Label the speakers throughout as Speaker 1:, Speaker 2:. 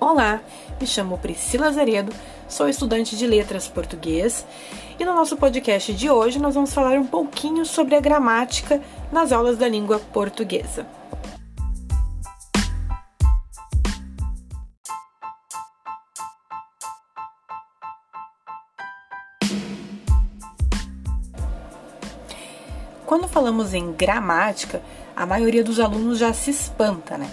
Speaker 1: Olá, me chamo Priscila Zaredo, sou estudante de letras português e no nosso podcast de hoje nós vamos falar um pouquinho sobre a gramática nas aulas da língua portuguesa. Quando falamos em gramática, a maioria dos alunos já se espanta, né?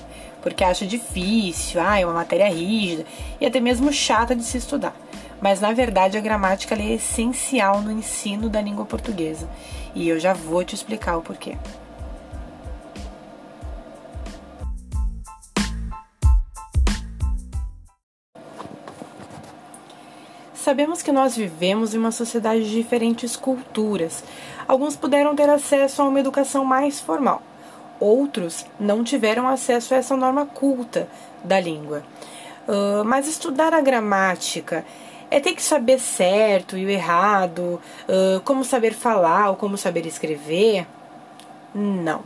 Speaker 1: Porque acha difícil, ah, é uma matéria rígida e até mesmo chata de se estudar. Mas na verdade a gramática é essencial no ensino da língua portuguesa e eu já vou te explicar o porquê. Sabemos que nós vivemos em uma sociedade de diferentes culturas. Alguns puderam ter acesso a uma educação mais formal, Outros não tiveram acesso a essa norma culta da língua. Uh, mas estudar a gramática é ter que saber certo e o errado, uh, como saber falar ou como saber escrever? Não.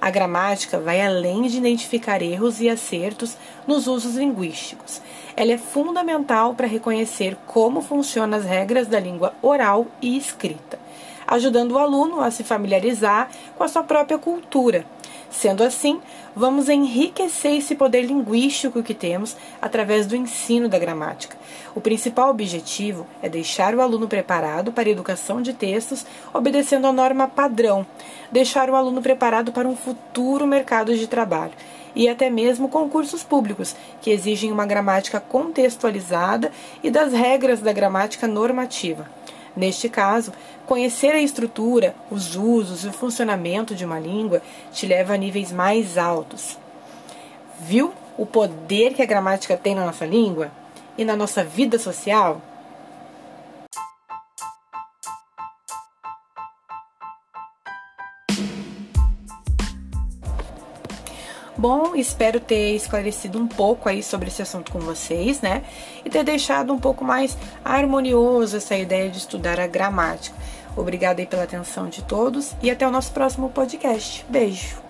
Speaker 1: A gramática vai além de identificar erros e acertos nos usos linguísticos. Ela é fundamental para reconhecer como funcionam as regras da língua oral e escrita ajudando o aluno a se familiarizar com a sua própria cultura. Sendo assim, vamos enriquecer esse poder linguístico que temos através do ensino da gramática. O principal objetivo é deixar o aluno preparado para a educação de textos, obedecendo a norma padrão, deixar o aluno preparado para um futuro mercado de trabalho e até mesmo concursos públicos, que exigem uma gramática contextualizada e das regras da gramática normativa. Neste caso, conhecer a estrutura, os usos e o funcionamento de uma língua te leva a níveis mais altos. Viu o poder que a gramática tem na nossa língua e na nossa vida social? Bom, espero ter esclarecido um pouco aí sobre esse assunto com vocês, né? E ter deixado um pouco mais harmonioso essa ideia de estudar a gramática. Obrigada aí pela atenção de todos e até o nosso próximo podcast. Beijo!